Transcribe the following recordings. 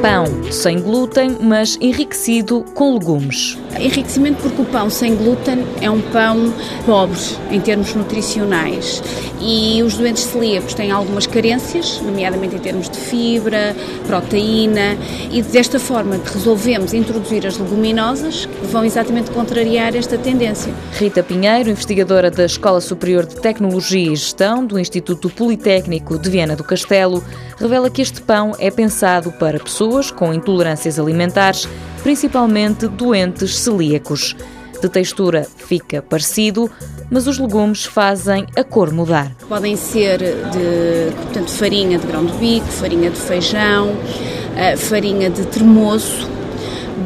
Pão sem glúten, mas enriquecido com legumes. Enriquecimento porque o pão sem glúten é um pão pobre em termos nutricionais e os doentes celíacos têm algumas carências, nomeadamente em termos de fibra, proteína, e desta forma resolvemos introduzir as leguminosas que vão exatamente contrariar esta tendência. Rita Pinheiro, investigadora da Escola Superior de Tecnologia e Gestão do Instituto Politécnico de Viana do Castelo, revela que este pão é pensado para pessoas com intolerâncias alimentares, principalmente doentes celíacos. De textura fica parecido, mas os legumes fazem a cor mudar. Podem ser de portanto, farinha de grão de bico, farinha de feijão, eh, farinha de termoço,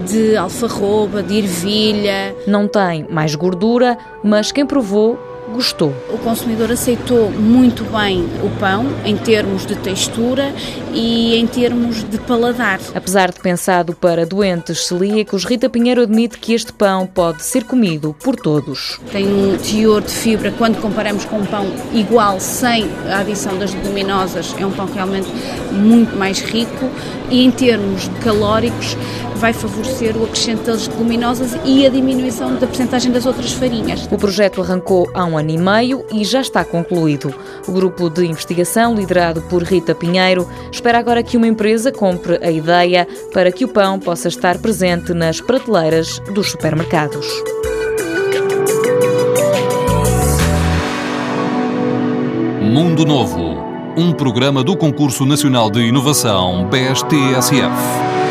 de alfarroba, de ervilha. Não tem mais gordura, mas quem provou gostou. O consumidor aceitou muito bem o pão em termos de textura e em termos de paladar. Apesar de pensado para doentes celíacos, Rita Pinheiro admite que este pão pode ser comido por todos. Tem um teor de fibra quando comparamos com um pão igual sem a adição das leguminosas, é um pão realmente muito mais rico e em termos calóricos vai favorecer o acrescento das leguminosas e a diminuição da percentagem das outras farinhas. O projeto arrancou há um ano e meio e já está concluído. O grupo de investigação, liderado por Rita Pinheiro, espera agora que uma empresa compre a ideia para que o pão possa estar presente nas prateleiras dos supermercados. Mundo Novo, um programa do Concurso Nacional de Inovação BSTSF.